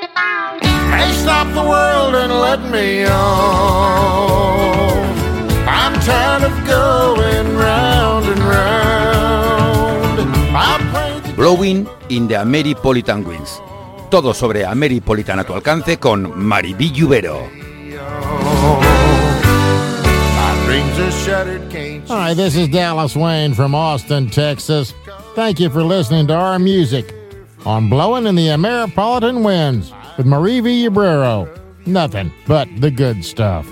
Hey, stop the world and let me on. I'm tired of going round and round. I pray that Blowing in the Ameripolitan Winds. Todo sobre Ameripolitan a tu alcance con Marivi Yubero. my dreams are shattered, can't you Hi, this is Dallas Wayne from Austin, Texas. Thank you for listening to our music on Blowing in the Ameripolitan Winds with Marivi Yubero. Nothing but the good stuff.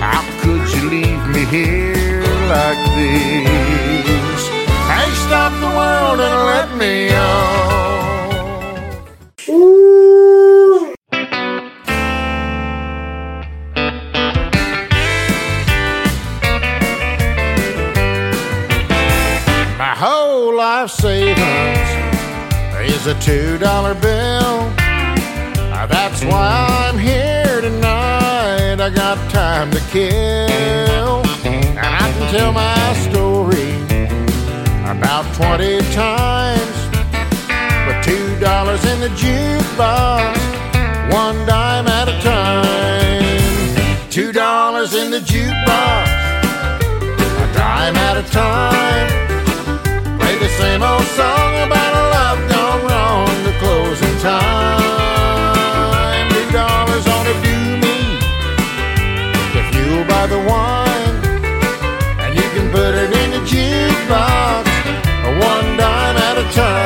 How could you leave me here like this? Hey, stop the world and let me on. My whole life savings is a two dollar bill. Uh, That's why I'm here tonight. I got time to kill. And I can tell my story about 20 times. With two dollars in the jukebox, one dime at a time. Two dollars in the jukebox, a dime at a time. Same old song about a love gone wrong, the closing time. Two dollars ought to do me if you'll buy the wine, and you can put it in the jukebox, one dime at a time.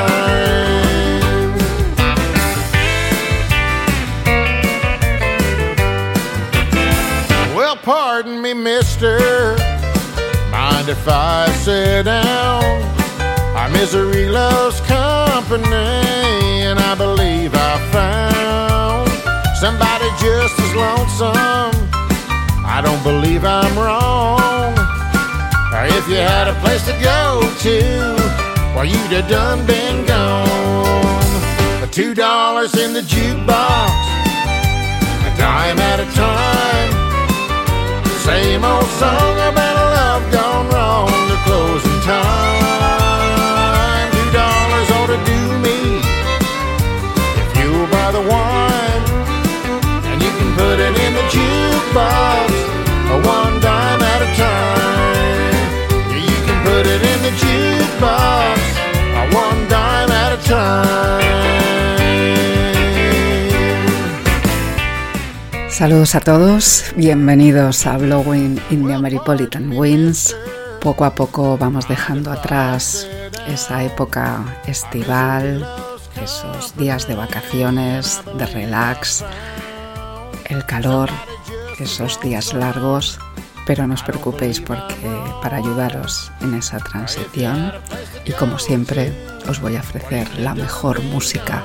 Well, pardon me, mister. Mind if I sit down? Misery loves company, and I believe I found somebody just as lonesome. I don't believe I'm wrong. If you had a place to go to, well, you'd have done been gone. Two dollars in the jukebox, a dime at a time. Same old song about a love gone wrong, the closing time. Saludos a todos, bienvenidos a Blowing in the Ameripolitan Winds. Poco a poco vamos dejando atrás esa época estival, esos días de vacaciones, de relax, el calor, esos días largos, pero no os preocupéis porque para ayudaros en esa transición y como siempre os voy a ofrecer la mejor música,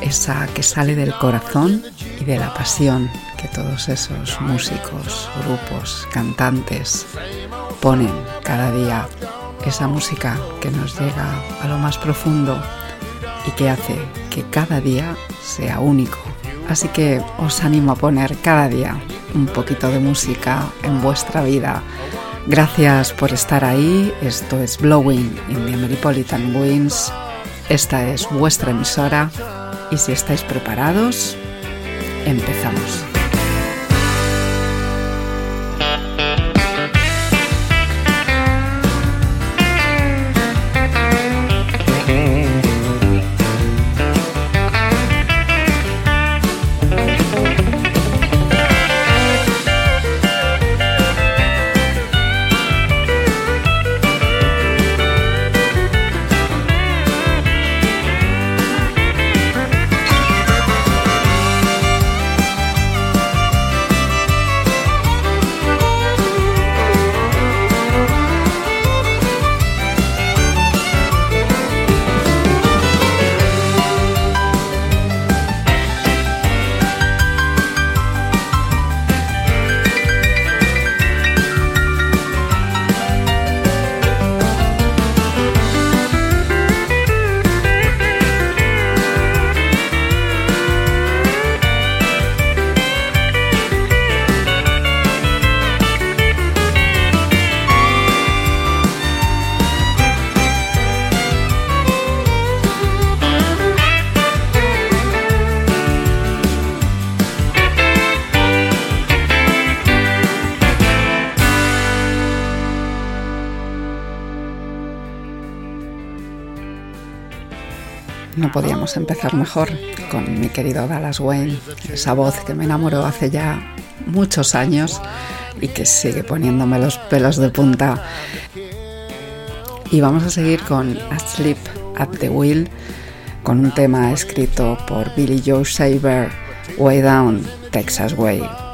esa que sale del corazón y de la pasión que todos esos músicos, grupos, cantantes ponen cada día, esa música que nos llega a lo más profundo y que hace que cada día sea único. Así que os animo a poner cada día un poquito de música en vuestra vida. Gracias por estar ahí. Esto es Blowing in the Ameripolitan Winds. Esta es vuestra emisora y si estáis preparados, empezamos. Podíamos empezar mejor con mi querido Dallas Wayne, esa voz que me enamoró hace ya muchos años y que sigue poniéndome los pelos de punta. Y vamos a seguir con Asleep at the Wheel, con un tema escrito por Billy Joe Saber, Way Down, Texas Way.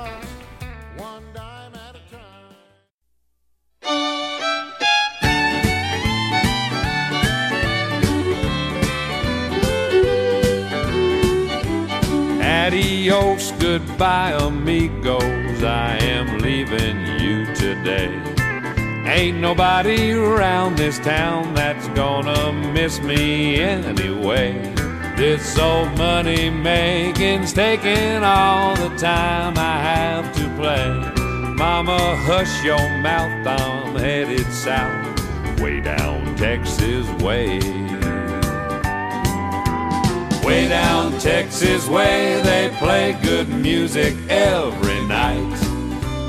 Adios, goodbye, amigos. I am leaving you today. Ain't nobody around this town that's gonna miss me anyway. This old money making's taking all the time I have to play. Mama, hush your mouth, I'm headed south, way down Texas way. Way down Texas way, they play good music every night.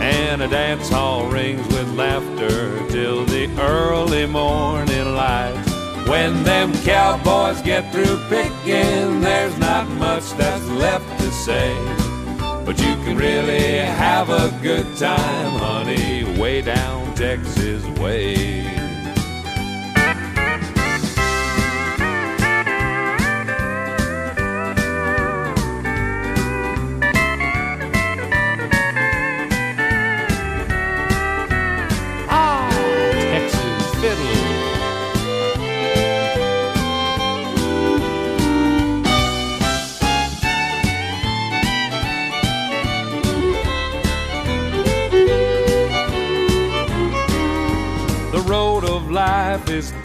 And a dance hall rings with laughter till the early morning light. When them cowboys get through picking, there's not much that's left to say. But you can really have a good time, honey, way down Texas way.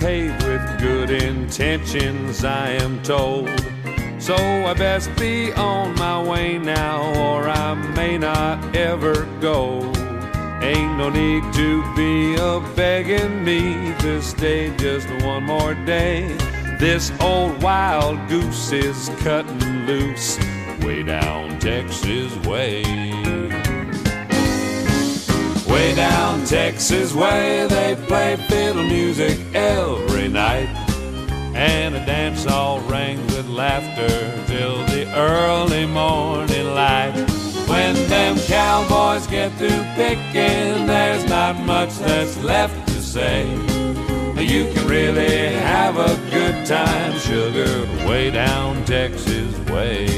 Paved with good intentions, I am told. So I best be on my way now, or I may not ever go. Ain't no need to be a begging me to stay just one more day. This old wild goose is cutting loose way down Texas way. Way Texas way, they play fiddle music every night. And a dance all rang with laughter till the early morning light. When them cowboys get through picking, there's not much that's left to say. You can really have a good time, sugar, way down Texas way.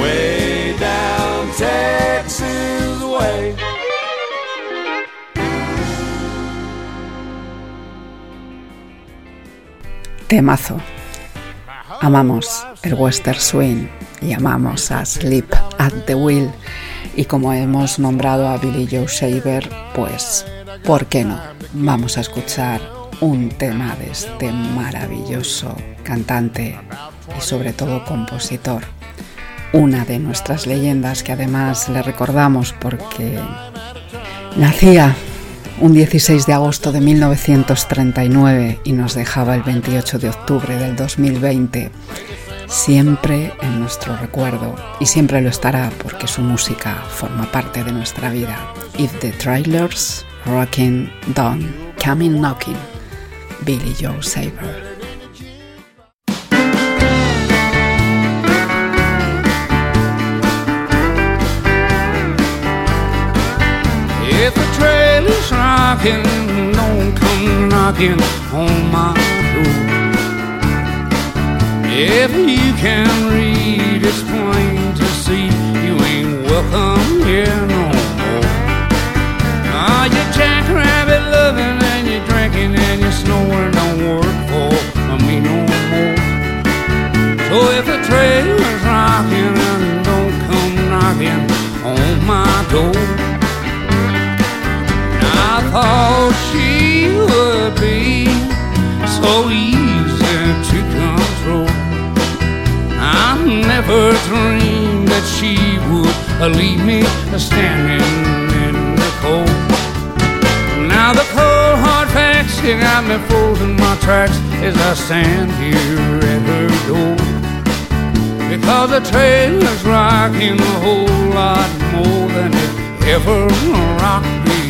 Way down Texas Temazo. Amamos el western swing y amamos a Sleep at the Wheel. Y como hemos nombrado a Billy Joe Shaver, pues, ¿por qué no? Vamos a escuchar un tema de este maravilloso cantante y sobre todo compositor. Una de nuestras leyendas que además le recordamos porque nacía un 16 de agosto de 1939 y nos dejaba el 28 de octubre del 2020, siempre en nuestro recuerdo y siempre lo estará porque su música forma parte de nuestra vida. If the trailers rocking down, coming knocking, Billy Joe Saber. If the trailer's rocking, don't come knocking on my door. If you can read, it's plain to see you ain't welcome here no more. Ah, you jackrabbit loving and you drinking that she would leave me standing in the cold. Now the cold hard facts you got me frozen my tracks as I stand here at her door. Because the trailer's rocking a whole lot more than it ever rocked before.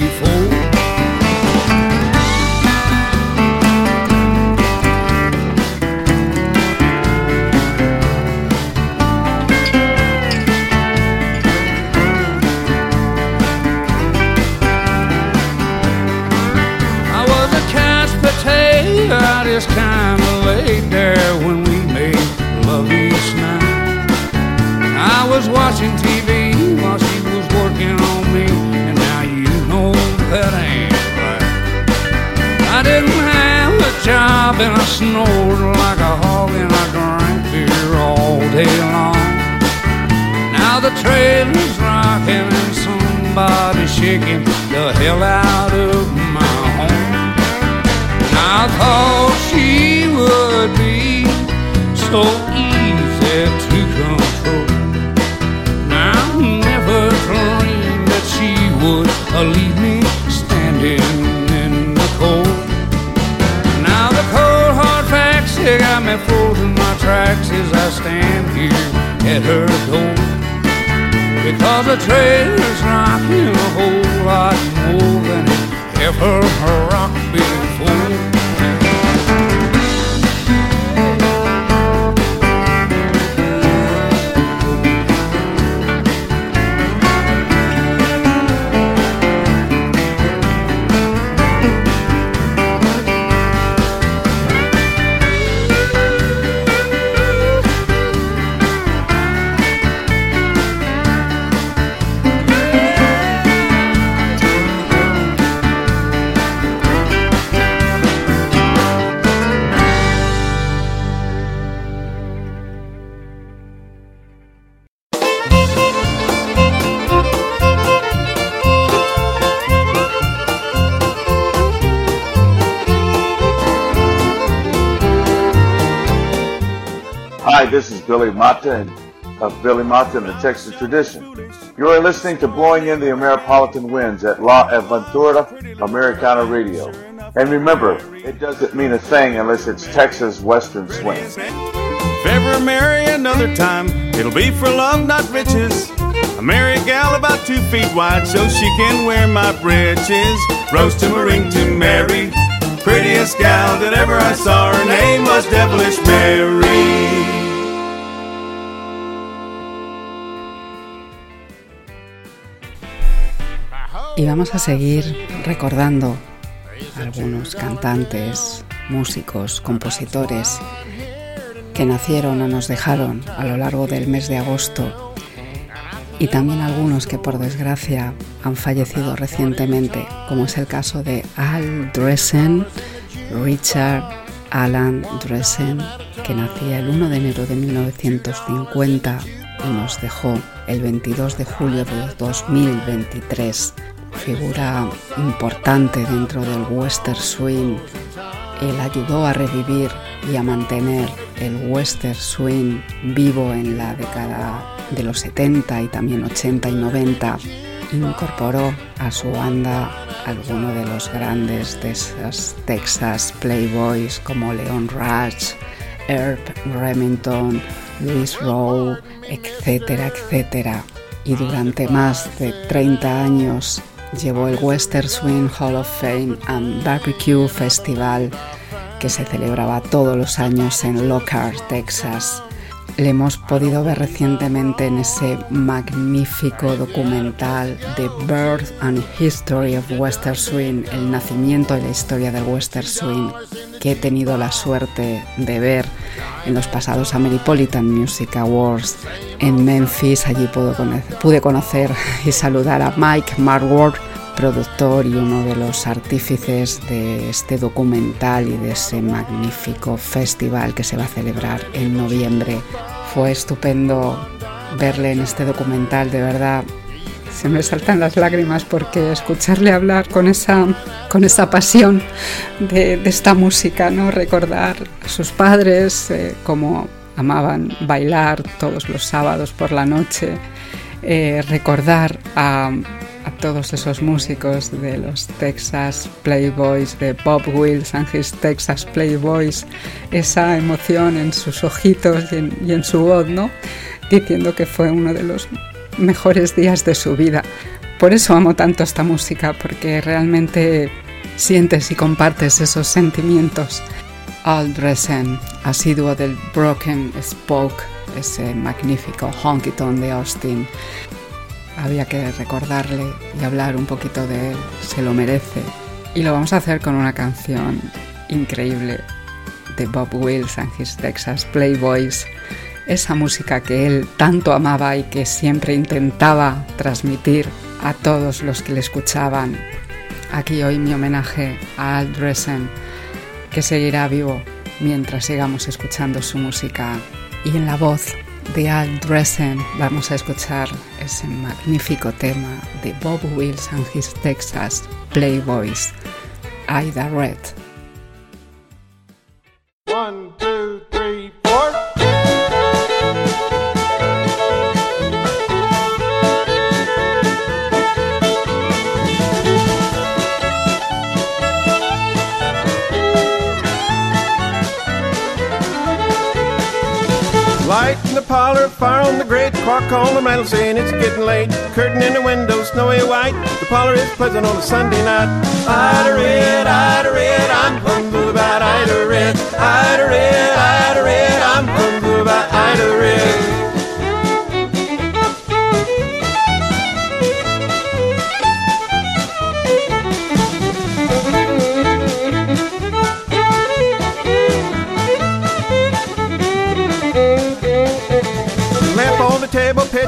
And I snored like a hog and I drank beer all day long. Now the trailer's rocking and somebody's shaking the hell out of my home. I thought she would be so easy to control. I never dreamed that she would leave me me frozen my tracks as I stand here at her door. Because the trailer's rocking a whole lot more than it ever rocked Mata and of Billy Mata and the Texas Tradition. You are listening to Blowing in the Ameripolitan Winds at La Aventura Americana Radio. And remember, it doesn't mean a thing unless it's Texas Western Swing. If ever marry another time, it'll be for love, not riches. I marry a gal about two feet wide so she can wear my breeches. Rose to ring to Mary, prettiest gal that ever I saw. Her name was Devilish Mary. Y vamos a seguir recordando algunos cantantes, músicos, compositores que nacieron o nos dejaron a lo largo del mes de agosto y también algunos que por desgracia han fallecido recientemente, como es el caso de Al Dressen, Richard Alan Dressen, que nacía el 1 de enero de 1950 y nos dejó el 22 de julio de 2023 figura importante dentro del western swing. Él ayudó a revivir y a mantener el western swing vivo en la década de los 70 y también 80 y 90. Incorporó a su banda algunos de los grandes de esas Texas Playboys como Leon Rush, Herb Remington, Louis Rowe, etcétera, etcétera. Y durante más de 30 años llevó el Western Swing Hall of Fame and Barbecue Festival que se celebraba todos los años en Lockhart, Texas. Le hemos podido ver recientemente en ese magnífico documental The Birth and History of Western Swing, el nacimiento y la historia del Western Swing, que he tenido la suerte de ver en los pasados Ameripolitan Music Awards en Memphis. Allí pude conocer y saludar a Mike Marward, productor y uno de los artífices de este documental y de ese magnífico festival que se va a celebrar en noviembre. Fue estupendo verle en este documental, de verdad. Se me saltan las lágrimas porque escucharle hablar con esa, con esa pasión de, de esta música, ¿no? recordar a sus padres, eh, amaban bailar todos los sábados por la noche, eh, recordar a, a todos esos músicos de los Texas Playboys, de Bob Wills and his Texas Playboys, esa emoción en sus ojitos y en, su voz. Diciendo que fue uno de los mejores días de su vida. Por eso amo tanto esta música, porque realmente sientes y compartes esos sentimientos. Al Dresen, asiduo del Broken Spoke, ese magnífico honky tonk de Austin. Había que recordarle y hablar un poquito de él, se lo merece. Y lo vamos a hacer con una canción increíble de Bob Wills and his Texas Playboys esa música que él tanto amaba y que siempre intentaba transmitir a todos los que le escuchaban. Aquí hoy mi homenaje a Al Dresen, que seguirá vivo mientras sigamos escuchando su música. Y en la voz de Al Dresen vamos a escuchar ese magnífico tema de Bob Wills and his Texas Playboys, Ida Red. Light in the parlor, fire on the grate, clock on the mantel saying it's getting late. Curtain in the window, snowy white. The parlor is pleasant on a Sunday night. Ida Red, Ida Red, I'm humble about Ida Red. Ida Red, Ida Red, I'm humble about Ida Red.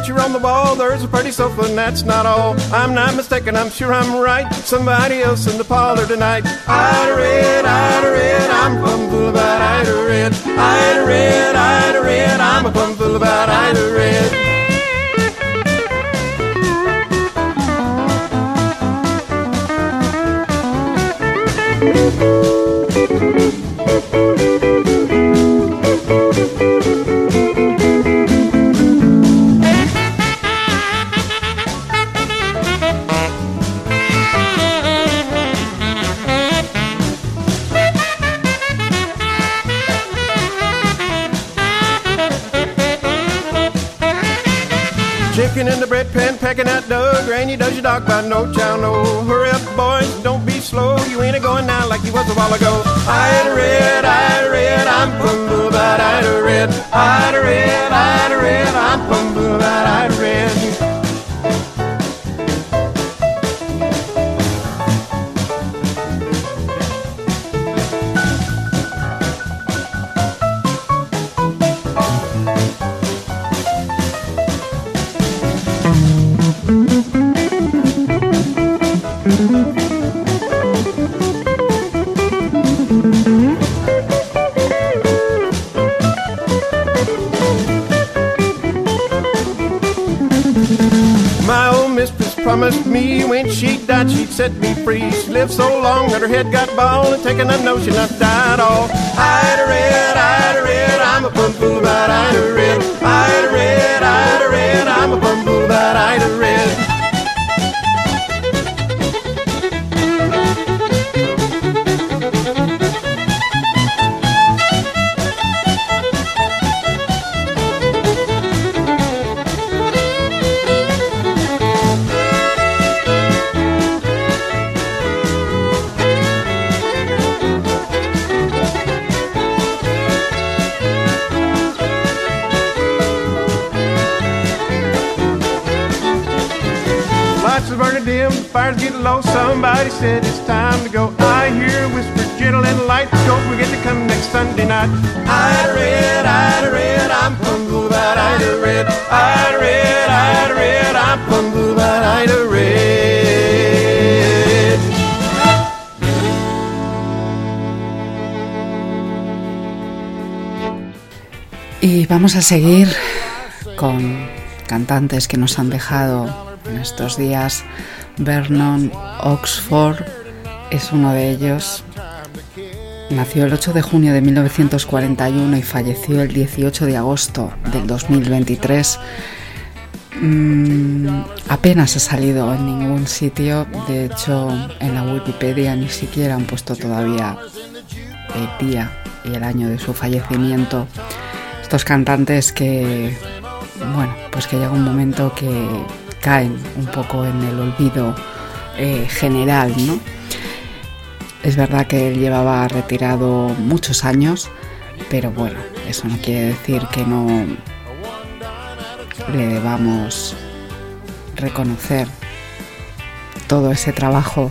Picture on the wall. There's a pretty sofa, and that's not all. I'm not mistaken, I'm sure I'm right. Somebody else in the parlor tonight. Ida Red, Ida Red, I'm plumb about Ida Red. Taking a notion I died fire's getting low. Somebody said it's time to go. I hear whisper gentle and light. Don't forget to come next Sunday night. Ida Red, Ida Red, I'm humble about Ida Red. Ida Red, Ida Red, I'm humble about Ida Red. Y vamos a seguir con cantantes que nos han dejado en estos días Vernon Oxford es uno de ellos. Nació el 8 de junio de 1941 y falleció el 18 de agosto del 2023. Mm, apenas ha salido en ningún sitio, de hecho en la Wikipedia ni siquiera han puesto todavía el día y el año de su fallecimiento. Estos cantantes que, bueno, pues que llega un momento que caen un poco en el olvido eh, general, ¿no? Es verdad que él llevaba retirado muchos años, pero bueno, eso no quiere decir que no le debamos reconocer todo ese trabajo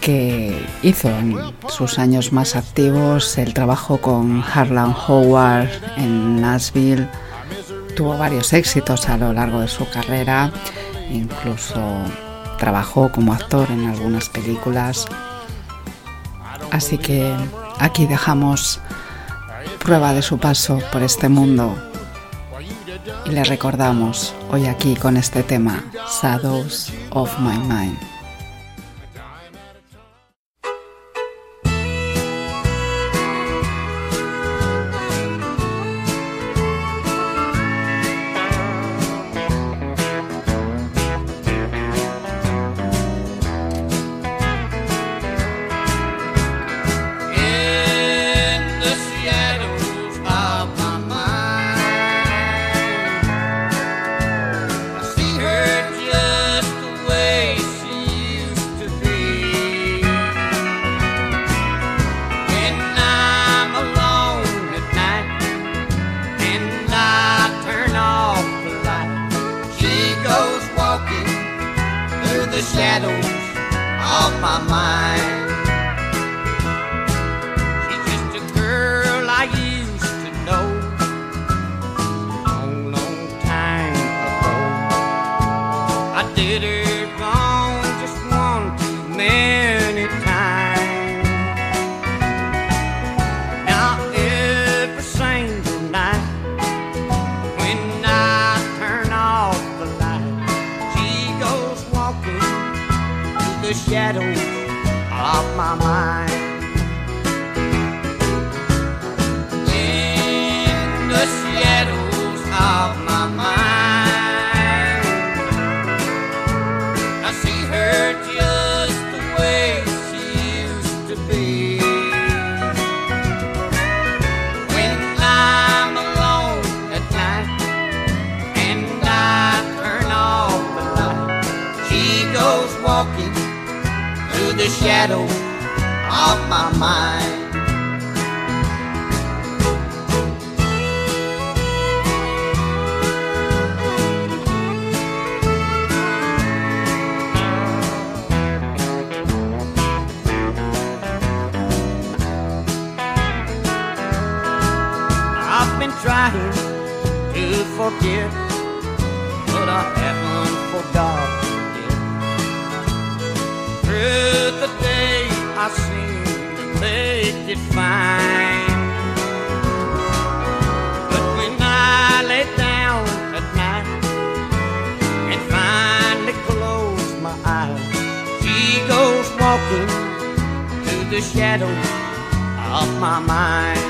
que hizo en sus años más activos el trabajo con Harlan Howard en Nashville. Tuvo varios éxitos a lo largo de su carrera, incluso trabajó como actor en algunas películas. Así que aquí dejamos prueba de su paso por este mundo y le recordamos hoy aquí con este tema, Shadows of My Mind. through the shadow of my mind. I've been trying to forget define. But when I lay down at night and finally close my eyes, she goes walking through the shadows of my mind.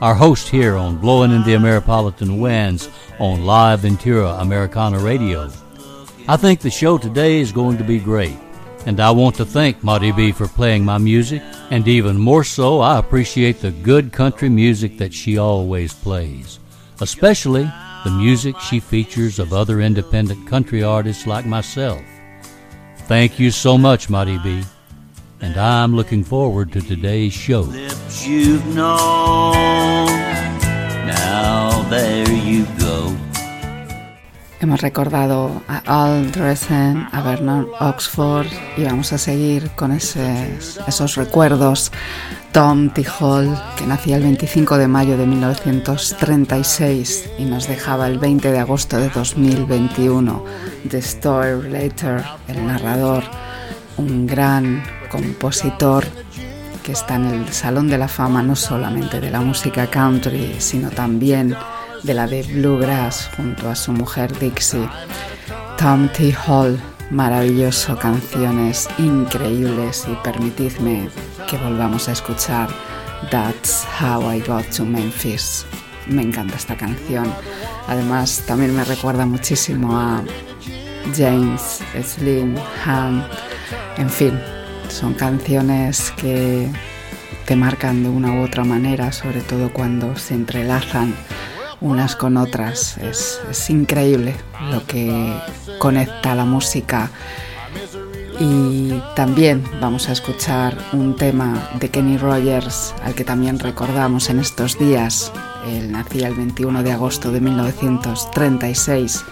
our host here on Blowing in the Ameripolitan Winds on La Aventura Americana Radio. I think the show today is going to be great, and I want to thank Marty B for playing my music, and even more so, I appreciate the good country music that she always plays, especially the music she features of other independent country artists like myself. Thank you so much, Marty B. And I'm looking forward to today's show. You've known. Now there you go. Hemos recordado a Al Dresen, a Bernard Oxford y vamos a seguir con esos, esos recuerdos. Tom T. Hall, que nacía el 25 de mayo de 1936 y nos dejaba el 20 de agosto de 2021. The Story Later, el narrador, un gran compositor que está en el Salón de la Fama no solamente de la música country, sino también de la de bluegrass junto a su mujer Dixie. Tom T. Hall, maravilloso, canciones increíbles y permitidme que volvamos a escuchar That's How I Got to Memphis. Me encanta esta canción. Además, también me recuerda muchísimo a James, Slim, Ham. En fin, son canciones que te marcan de una u otra manera, sobre todo cuando se entrelazan unas con otras. Es, increíble lo que conecta la música y también vamos a escuchar un tema de Kenny Rogers, al que también recordamos en estos días. Él nacía el 21 de agosto de 1936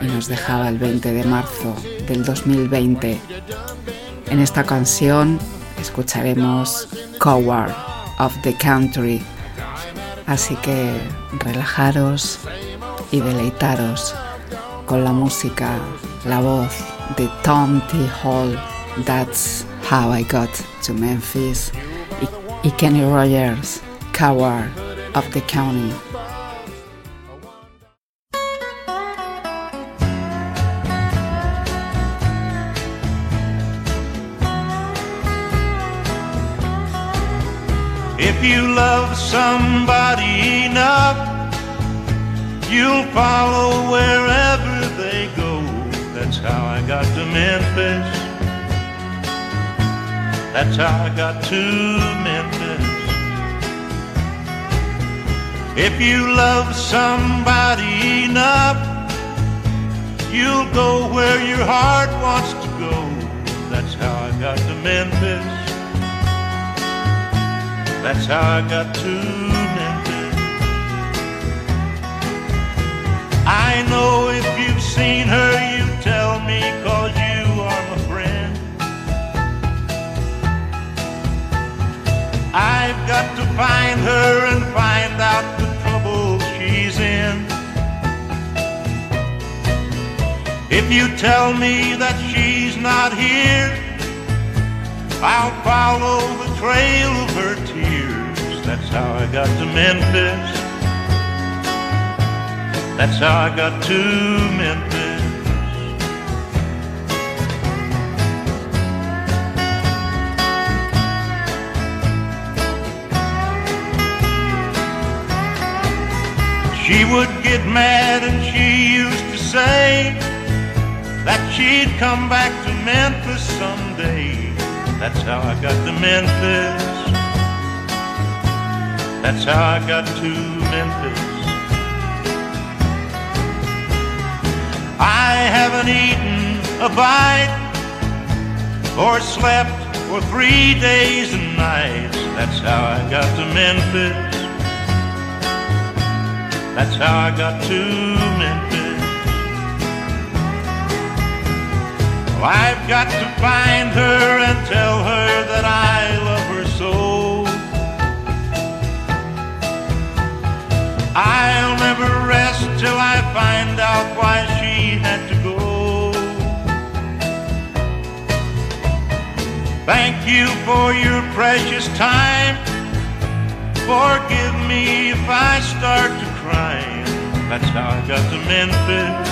y nos dejaba el 20 de marzo del 2020. En esta canción escucharemos Coward of the Country. Así que relajaros y deleitaros con la música, la voz de Tom T. Hall. That's how I got to Memphis. Y, Kenny Rogers, Coward of the County. Love somebody enough, you'll follow wherever they go. That's how I got to Memphis. That's how I got to Memphis. If you love somebody enough, you'll go where your heart wants to go. That's how I got to Memphis. That's how I got to Memphis. I know if you've seen her, you tell me cause you are my friend. I've got to find her and find out the trouble she's in. If you tell me that she's not here, I'll follow trail of her tears. That's how I got to Memphis. That's how I got to Memphis. She would get mad and she used to say that she'd come back to Memphis someday. That's how I got to Memphis. That's how I got to Memphis. I haven't eaten a bite or slept for three days and nights. That's how I got to Memphis. That's how I got to Memphis. I've got to find her and tell her that I love her so. I'll never rest till I find out why she had to go. Thank you for your precious time. Forgive me if I start to cry. That's how I got to Memphis.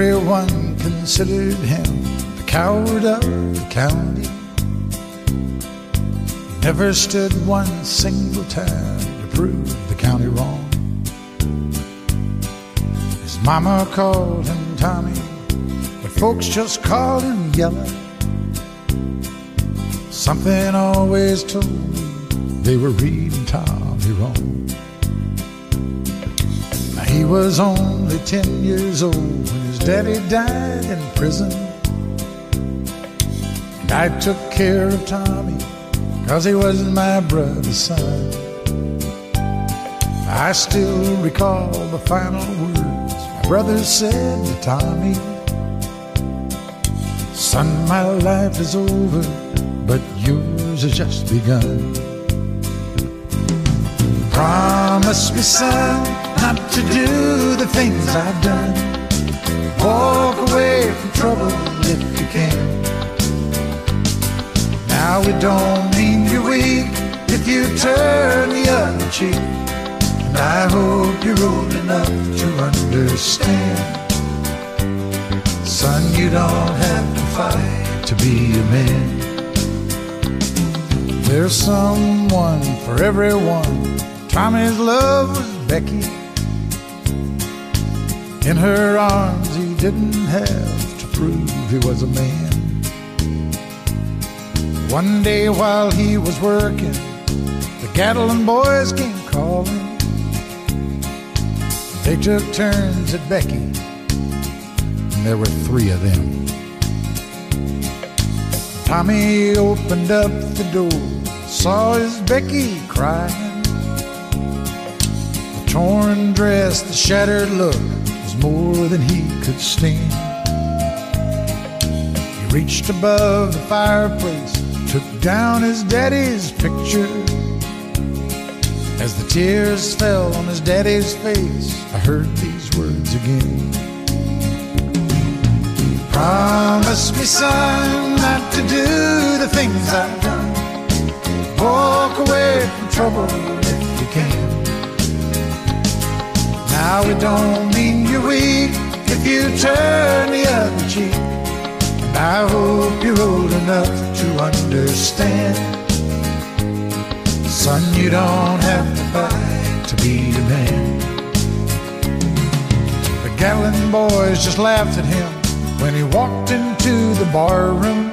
Everyone considered him the coward of the county. He never stood one single time to prove the county wrong. His mama called him Tommy, but folks just called him Yellow. Something always told me they were reading Tommy wrong. Now He was only 10 years old when daddy died in prison. And I took care of Tommy cause he was my brother's son. I still recall the final words my brother said to Tommy. Son, my life is over, but yours has just begun. Promise me, son, not to do the things I've done. Walk away from trouble if you can. Now it don't mean you're weak if you turn the other cheek. And I hope you're old enough to understand. Son, you don't have to fight to be a man. There's someone for everyone. Tommy's love was Becky. In her arms, he didn't have to prove he was a man. One day while he was working, the Gatlin boys came calling. They took turns at Becky, and there were three of them. Tommy opened up the door, saw his Becky crying. The torn dress, the shattered look more than he could stand. He reached above the fireplace, took down his daddy's picture. As the tears fell on his daddy's face, I heard these words again. Promise me, son, not to do the things I've done. Walk away from trouble Now it don't mean you're weak if you turn the other cheek. And I hope you're old enough to understand. Son, you don't have to fight to be a man. The Gatlin boys just laughed at him when he walked into the bar room.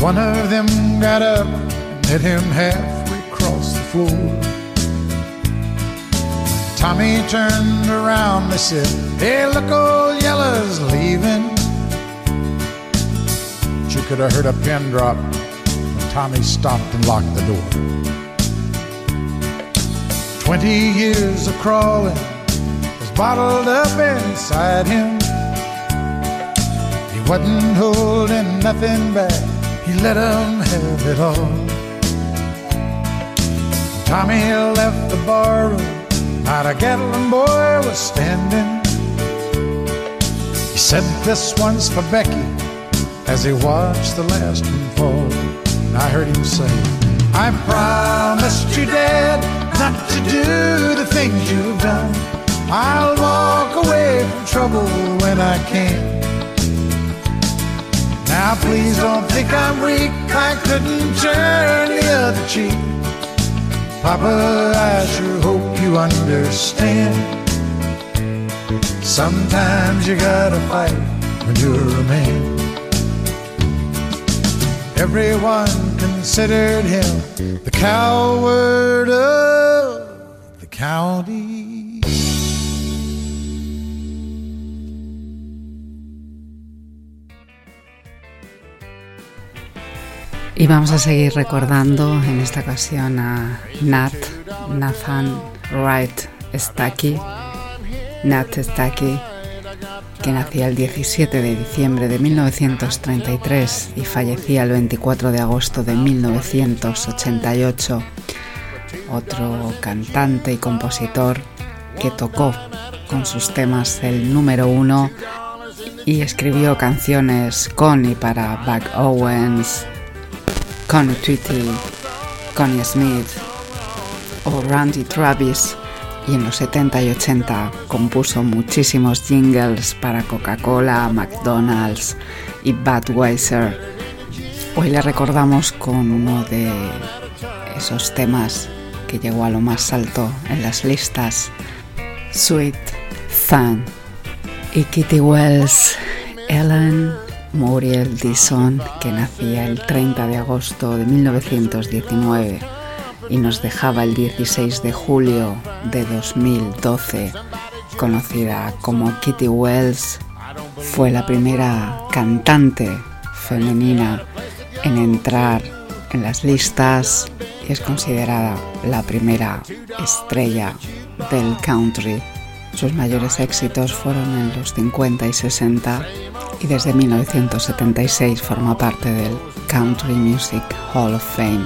One of them got up and met him halfway across the floor. Tommy turned around, they said, Hey, look, old Yella's leaving. But you could have heard a pin drop when Tommy stopped and locked the door. Twenty years of crawling was bottled up inside him. He wasn't holding nothing back, he let 'em have it all. Tommy left the barroom, not a Gatlin boy was standing. He said this one's for Becky as he watched the last one fall. And I heard him say, I promised you, Dad, not to do the things you've done. I'll walk away from trouble when I can. Now please don't think I'm weak, I couldn't turn the other cheek. Papa, I sure hope you understand. Sometimes you gotta fight when you're a man. Everyone considered him the coward of the county. Y vamos a seguir recordando en esta ocasión a Nat, Nathan Wright Stacky, Nat Stacky, que nacía el 17 de diciembre de 1933 y fallecía el 24 de agosto de 1988. Otro cantante y compositor que tocó con sus temas el número uno y escribió canciones con y para Buck Owens, Connie Tweety, Connie Smith o Randy Travis y en los 70 y 80 compuso muchísimos jingles para Coca-Cola, McDonald's y Budweiser. Hoy le recordamos con uno de esos temas que llegó a lo más alto en las listas, Sweet Thun y Kitty Wells, Ellen Muriel Dison, que nacía el 30 de agosto de 1919 y nos dejaba el 16 de julio de 2012, conocida como Kitty Wells, fue la primera cantante femenina en entrar en las listas y es considerada la primera estrella del country. Sus mayores éxitos fueron en los 50 y 60 y desde 1976 forma parte del Country Music Hall of Fame.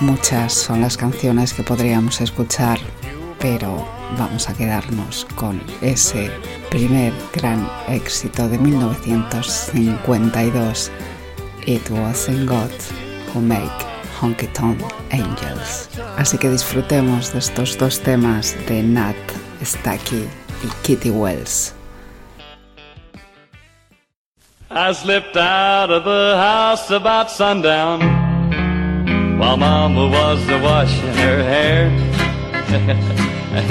Muchas son las canciones que podríamos escuchar, pero vamos a quedarnos con ese primer gran éxito de 1952. It wasn't God who make Honky Tonk Angels. Así que disfrutemos de estos dos temas de Nat Stacky y Kitty Wells. I slipped out of the house about sundown while Mama was a washing her hair.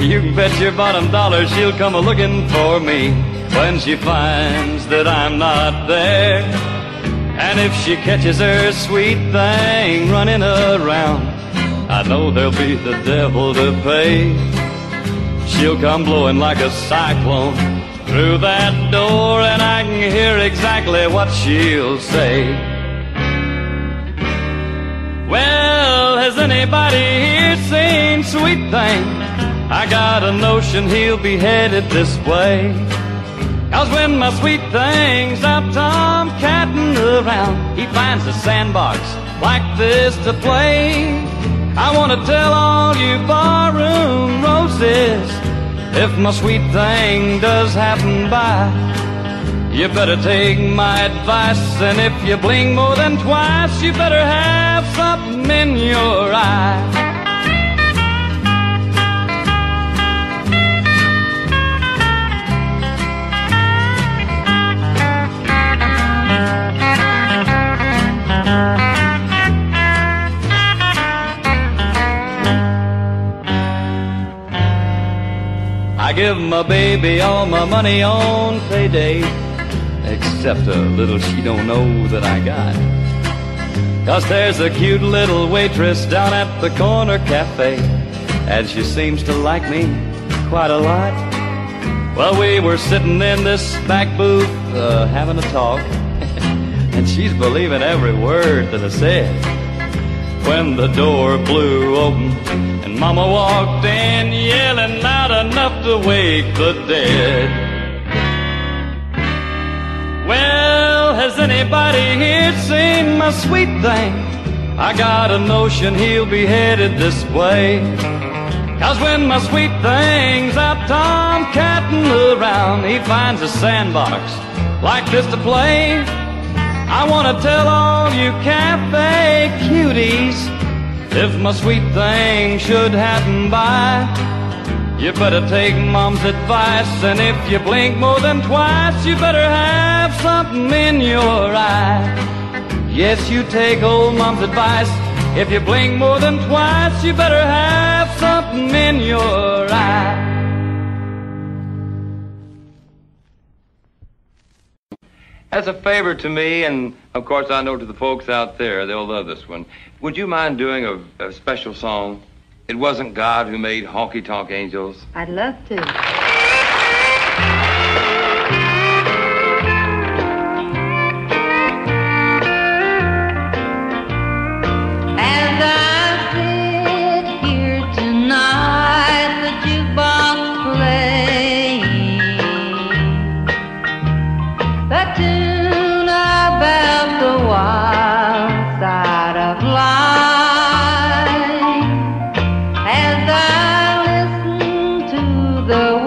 you can bet your bottom dollar she'll come a looking for me when she finds that I'm not there. And if she catches her sweet thing running around, I know there'll be the devil to pay. She'll come blowing like a cyclone through that door, and I can hear exactly what she'll say. Well, has anybody here seen Sweet Thing? I got a notion he'll be headed this way. Cause when my sweet thing's out tomcatting around, he finds a sandbox like this to play. I wanna tell all you barroom roses, if my sweet thing does happen by, you better take my advice, and if you blink more than twice, you better have something in your eye. Give my baby all my money on payday, except a little she don't know that I got. Cause there's a cute little waitress down at the corner cafe, and she seems to like me quite a lot. Well, we were sitting in this back booth uh, having a talk, and she's believing every word that I said. When the door blew open and Mama walked in, yelling loud enough to wake the dead. Well, has anybody here seen my sweet thing? I got a notion he'll be headed this way. Cause when my sweet thing's out tomcatting around, he finds a sandbox like this to play. I want to tell all you cafe cuties, if my sweet thing should happen by, you better take mom's advice, and if you blink more than twice, you better have something in your eye. Yes, you take old mom's advice. If you blink more than twice, you better have something in your eye. As a favor to me, and of course I know to the folks out there, they'll love this one. Would you mind doing a, a special song? It wasn't God who made honky tonk angels. I'd love to. The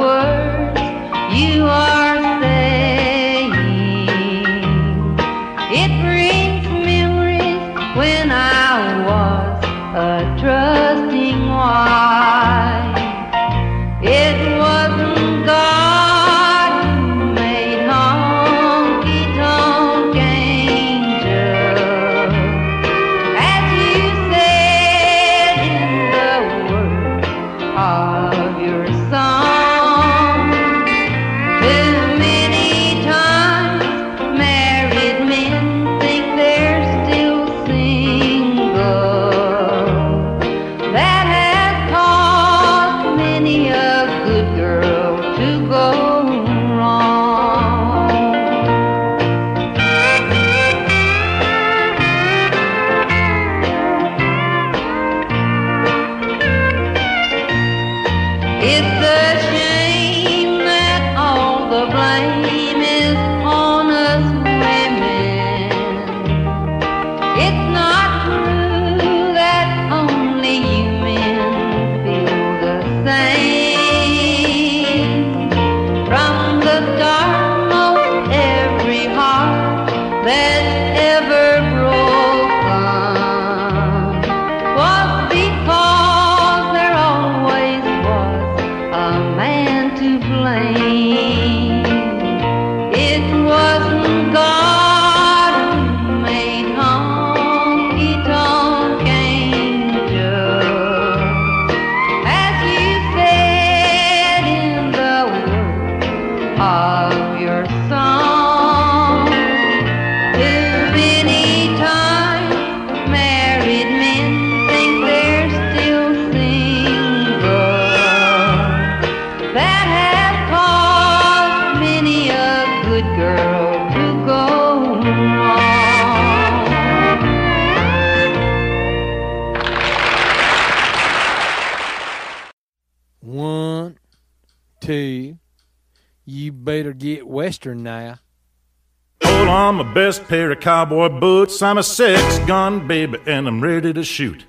get Western now. Hold on, my best pair of cowboy boots. I'm a six gun baby and I'm ready to shoot.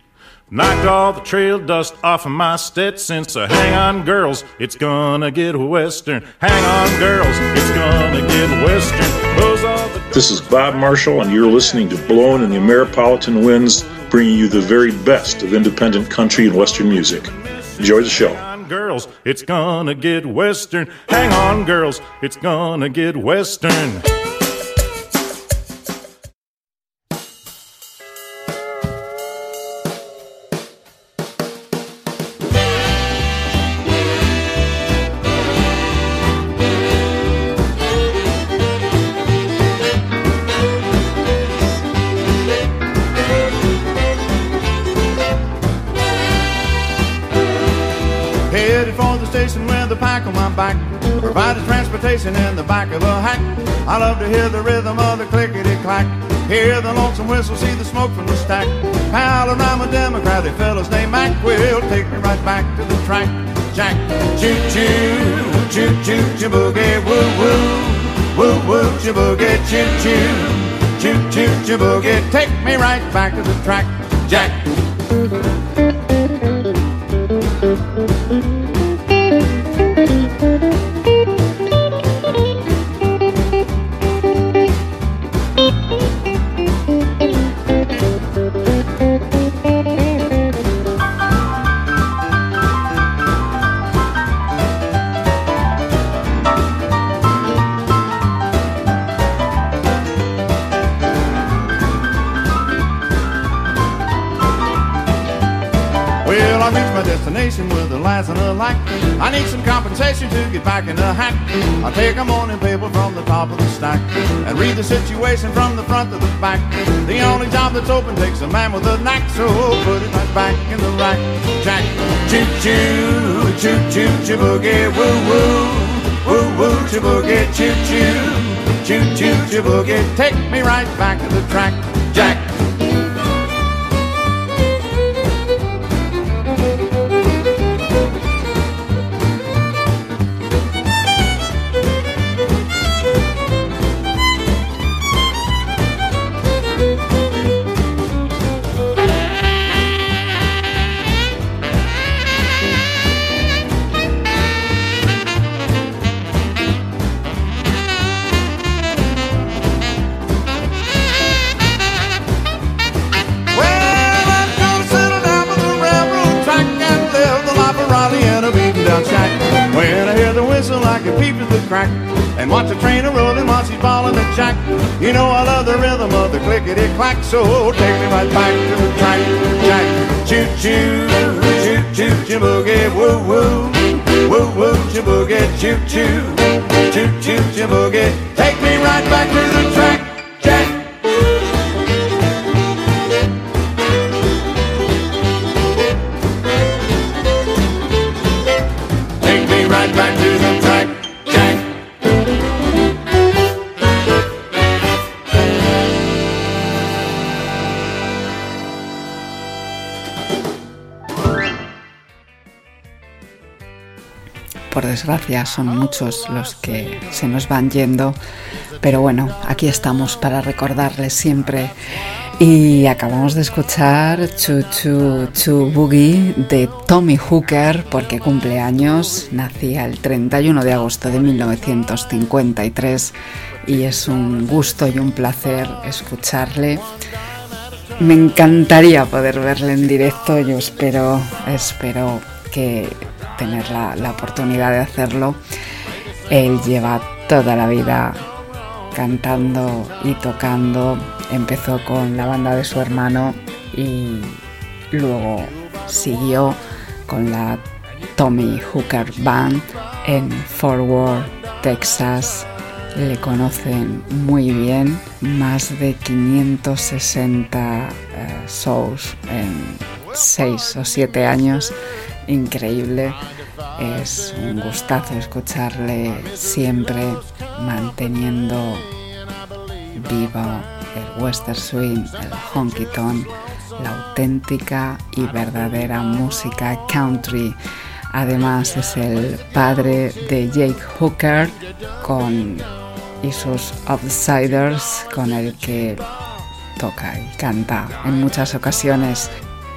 Knocked all the trail dust off of my Stetson, so hang on, girls, it's gonna get western. Hang on, girls, it's gonna get western. Those are the This is Bob Marshall, and you're listening to Blowing in the Ameripolitan Winds, bringing you the very best of independent country and western music. Enjoy the show. Girls, it's gonna get western. Hang on, girls, it's gonna get western. Transportation in the back of a hack. I love to hear the rhythm of the clickety clack. Hear the lonesome whistle, see the smoke from the stack. Pal around a Democratic fella's named Mac will take me right back to the track. Jack, choo choo, choo choo, choo woo woo, woo woo, choo choo choo, choo choo, choo take me right back to the track. Jack. Need some compensation to get back in the hack. I'll take a morning paper from the top of the stack and read the situation from the front to the back. The only job that's open takes a man with a knack, so put it right back in the rack. Jack, choo choo, choo choo, boogie, woo woo, woo woo, choo boogie, choo choo, choo choo, choo boogie, take me right back to the track. And watch the train a rolling while she's balling the jack. You know I love the rhythm of the clickety clack, so take me right back to the track. Jack, choo choo, choo choo, choo boogie, woo woo, woo woo, choo boogie, choo, choo desgracia son muchos los que se nos van yendo, pero bueno, aquí estamos para recordarles siempre. Y acabamos de escuchar Chu Chu Chu Boogie de Tommy Hooker porque cumple años, nacía el 31 de agosto de 1953 y es un gusto y un placer escucharle. Me encantaría poder verle en directo, yo espero, espero que tener la, la oportunidad de hacerlo. Él lleva toda la vida cantando y tocando. Empezó con la banda de su hermano y luego siguió con la Tommy Hooker Band en Fort Worth, Texas. Le conocen muy bien, más de 560 eh, shows en 6 o 7 años. Increíble. Es un gustazo escucharle siempre manteniendo vivo el western swing, el honky tonk, la auténtica y verdadera música country. Además es el padre de Jake Hooker con y sus Outsiders con el que toca y canta en muchas ocasiones.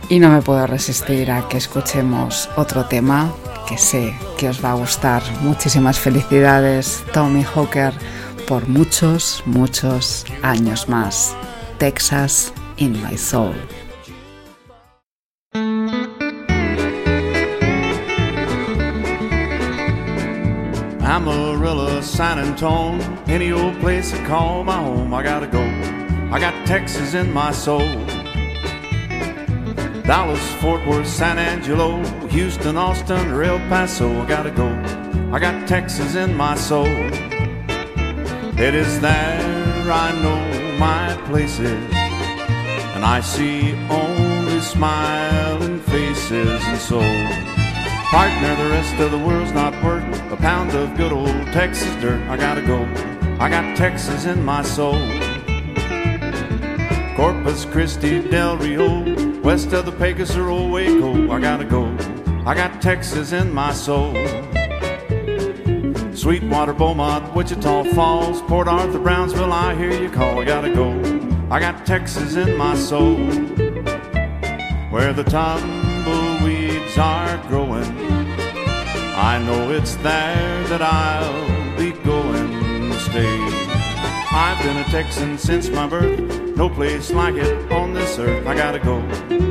Y no me puedo resistir a que escuchemos otro tema que sé que os va a gustar. Muchísimas felicidades, Tommy Hooker, por muchos, muchos años más. Texas in my soul. Amarillo, San Antone, any old place I call my home, I gotta go. I got Texas in my soul. Dallas, Fort Worth, San Angelo, Houston, Austin, or El Paso, I gotta go. I got Texas in my soul. It is there I know my place is, and I see only smiling faces and so. Partner, the rest of the world's not worth a pound of good old Texas dirt. I gotta go. I got Texas in my soul. Corpus Christi, Del Rio, west of the Pecos or Old Waco. I gotta go. I got Texas in my soul. Sweetwater, Beaumont, Wichita Falls, Port Arthur, Brownsville. I hear you call. I gotta go. I got Texas in my soul. Where the tumbleweeds are growing. I know it's there that I'll be going to stay. I've been a Texan since my birth, no place like it on this earth. I gotta go,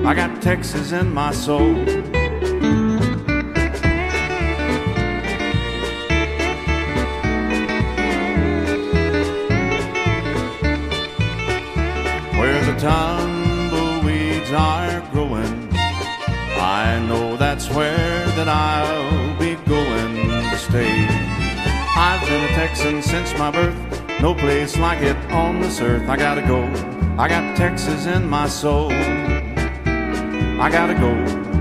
I got Texas in my soul. Where the tumbleweeds are growing, I know that's where that I'll be going to stay. I've been a Texan since my birth, no place like it on this earth. I gotta go, I got Texas in my soul. I gotta go,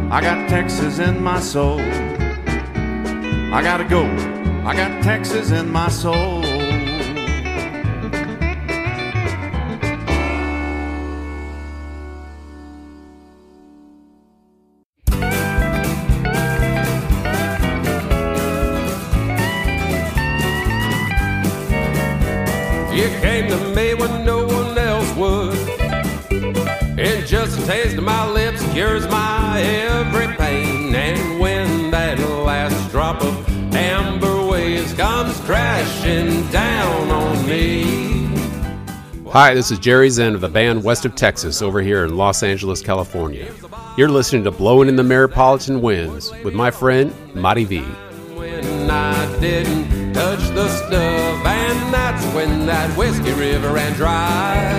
I got Texas in my soul. I gotta go, I got Texas in my soul. Crashing down on me. Hi, this is Jerry Zen of the band West of Texas over here in Los Angeles, California. You're listening to Blowing in the Ameripolitan Winds with my friend, Marivi When I didn't touch the stuff, and that's when that whiskey river ran dry.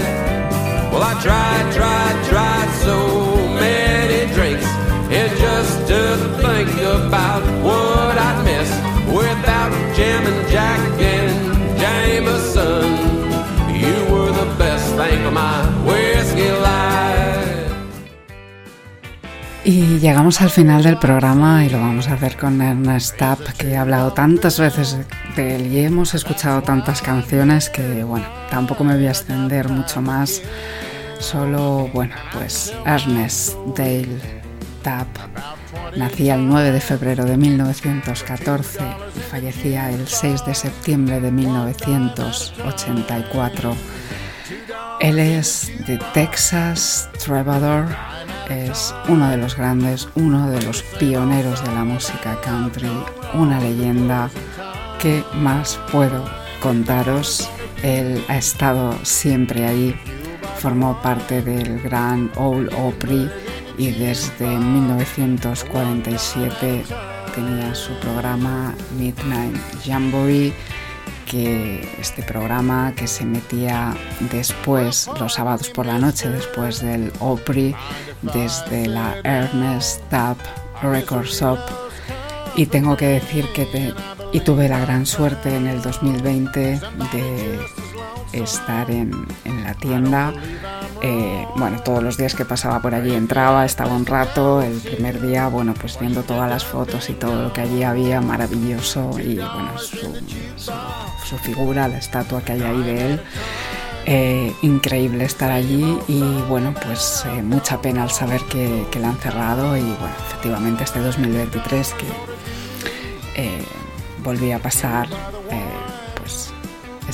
Well, I tried, tried, tried so many drinks, and just to think about what I'd miss without Y llegamos al final del programa y lo vamos a hacer con Ernest Tapp, que he hablado tantas veces de él y hemos escuchado tantas canciones que, bueno, tampoco me voy a extender mucho más. Solo, bueno, pues Ernest Dale Tapp Nacía el 9 de febrero de 1914 y fallecía el 6 de septiembre de 1984. Él es de Texas, Troubadour, es uno de los grandes, uno de los pioneros de la música country, una leyenda. ¿Qué más puedo contaros? Él ha estado siempre ahí, formó parte del gran Old Opry y desde 1947 tenía su programa Midnight Jamboree que este programa que se metía después, los sábados por la noche, después del Opry, desde la Ernest Tubb Record Shop. Y tengo que decir que y tuve la gran suerte en el 2020 de estar en, en la tienda. Eh, bueno, todos los días que pasaba por allí entraba, estaba un rato. El primer día, bueno, pues viendo todas las fotos y todo lo que allí había, maravilloso. Y bueno, su, su- figura, la estatua que hay ahí de él. Eh, increíble estar allí y bueno, pues eh, mucha pena al saber que, que la han cerrado y bueno, efectivamente este 2023 que eh, volví a pasar,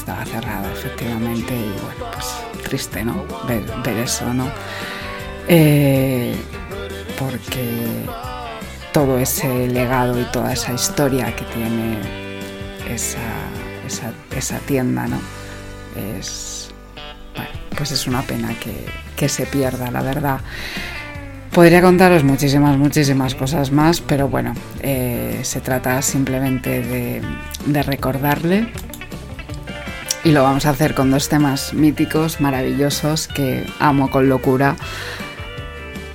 estaba cerrada efectivamente y bueno, pues triste, ¿no? Ver, eso, ¿no? Eh, porque todo ese legado y toda esa historia que tiene esa, esa, tienda, ¿no? Es, pues es una pena que, que se pierda, la verdad. Podría contaros muchísimas, muchísimas cosas más, pero bueno, eh, se trata simplemente de recordarle y lo vamos a hacer con dos temas míticos, maravillosos, que amo con locura.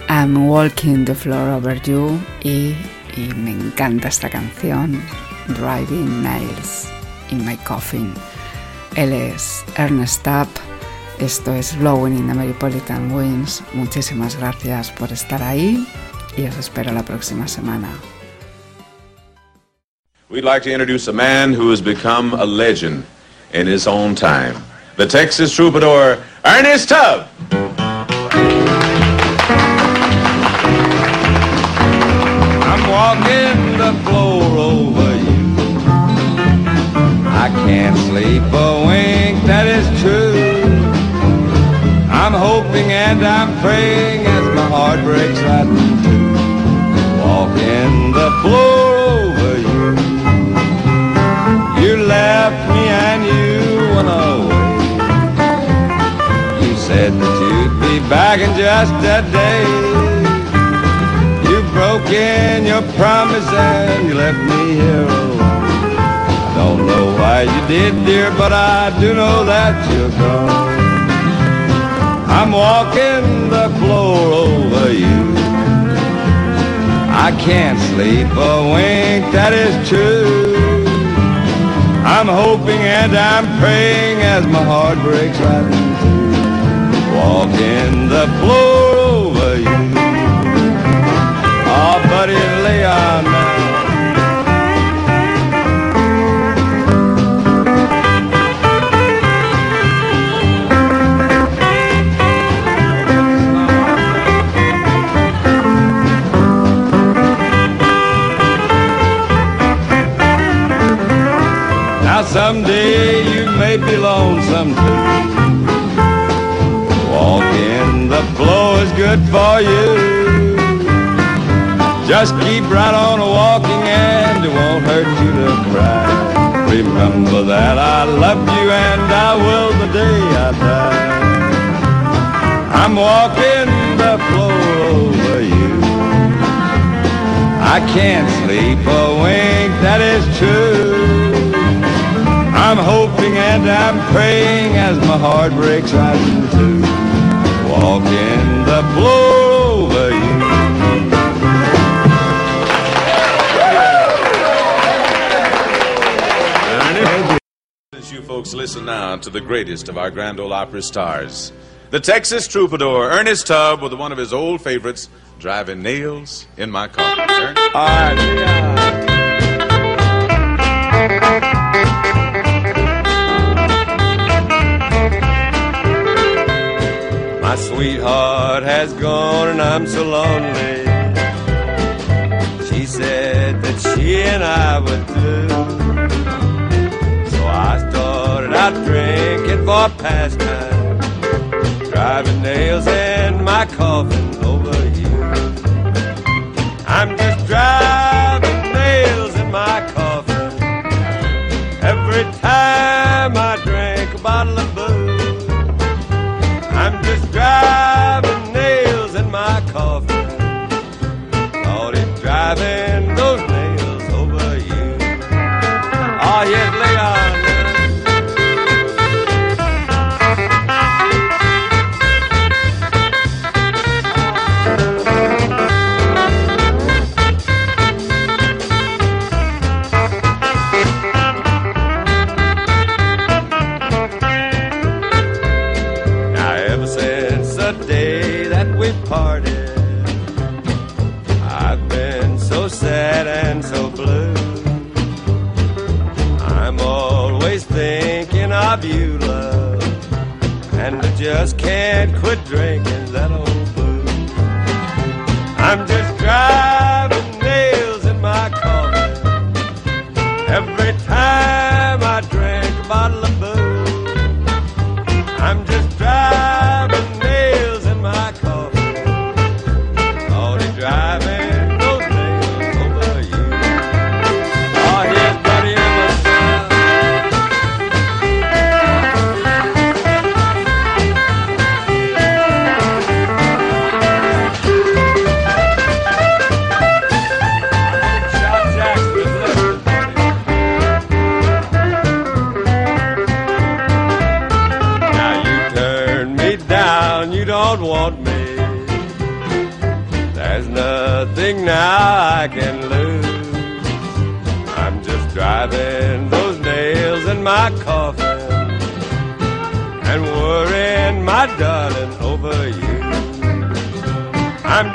I'm Walking the Floor Over You y, y me encanta esta canción, Driving Nails in My Coffin. Él es Ernest Tubb, esto es Blowing in the Metropolitan Winds. Muchísimas gracias por estar ahí y os espero la próxima semana. We'd like to introduce a man who has become a legend in his own time. The Texas troubadour, Ernest Tubb. I'm walking the floor over you. I can't sleep a wink, that is true. I'm hoping and I'm praying as my heart breaks right two. Walking the floor back in just a day. You broke in your promise and you left me here alone. I don't know why you did, dear, but I do know that you're gone. I'm walking the floor over you. I can't sleep a wink, that is true. I'm hoping and I'm praying as my heart breaks right. Walking the floor over you. Oh, buddy, lay on now. Now someday you may be lonesome too. Good for you. Just keep right on walking and it won't hurt you to cry. Remember that I love you and I will the day I die. I'm walking the floor over you. I can't sleep a wink, that is true. I'm hoping and I'm praying as my heart breaks right in two. Walking the floor over you. As you folks listen now to the greatest of our Grand Ole Opry stars, the Texas troubadour, Ernest Tubb, with one of his old favorites, Driving Nails in My. Sir? All right, My sweetheart has gone and I'm so lonely. She said that she and I would do. So I started out drinking for pastime, driving nails in my coffin over you. I'm just driving nails in my coffin every time so blue. I'm always thinking of you, love, and I just can't quit drinking that old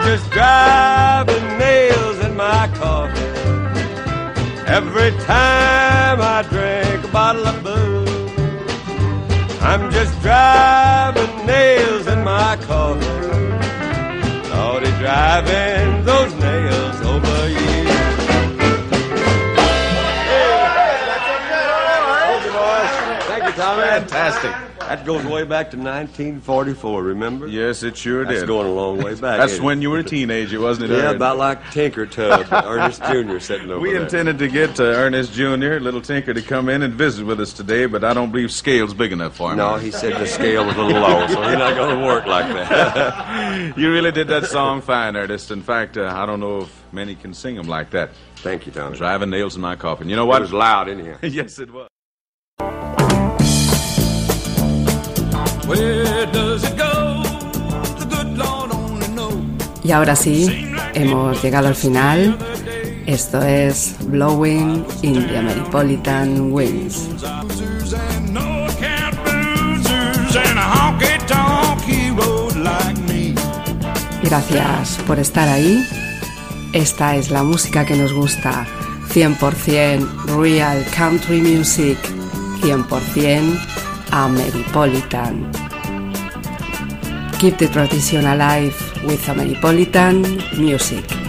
just driving nails in my coffin every time I drink a bottle of booze. I'm just driving nails in my coffin. Lordy, driving those nails over you. You, boys. Thank you, Tommy. Fantastic. That goes way back to 1944, remember? Yes, it sure That's did. going a long way back. That's when it? you were a teenager, wasn't it? Yeah, Ern? about like Tinker Tubb, Ernest Jr. sitting over We there. intended to get uh, Ernest Jr., Little Tinker, to come in and visit with us today, but I don't believe scale's big enough for him. No, he said the scale was a little low, so he's not going to work like that. you really did that song fine, Ernest. In fact, uh, I don't know if many can sing them like that. Thank you, Tommy. Driving nails in my coffin. You know what? It was loud in here. yes, it was. Y ahora sí, hemos llegado al final. Esto es Blowing in the Metropolitan Winds. Gracias por estar ahí. Esta es la música que nos gusta. 100% Real Country Music. 100% Ameripolitan. Keep the tradition alive with Ameripolitan music.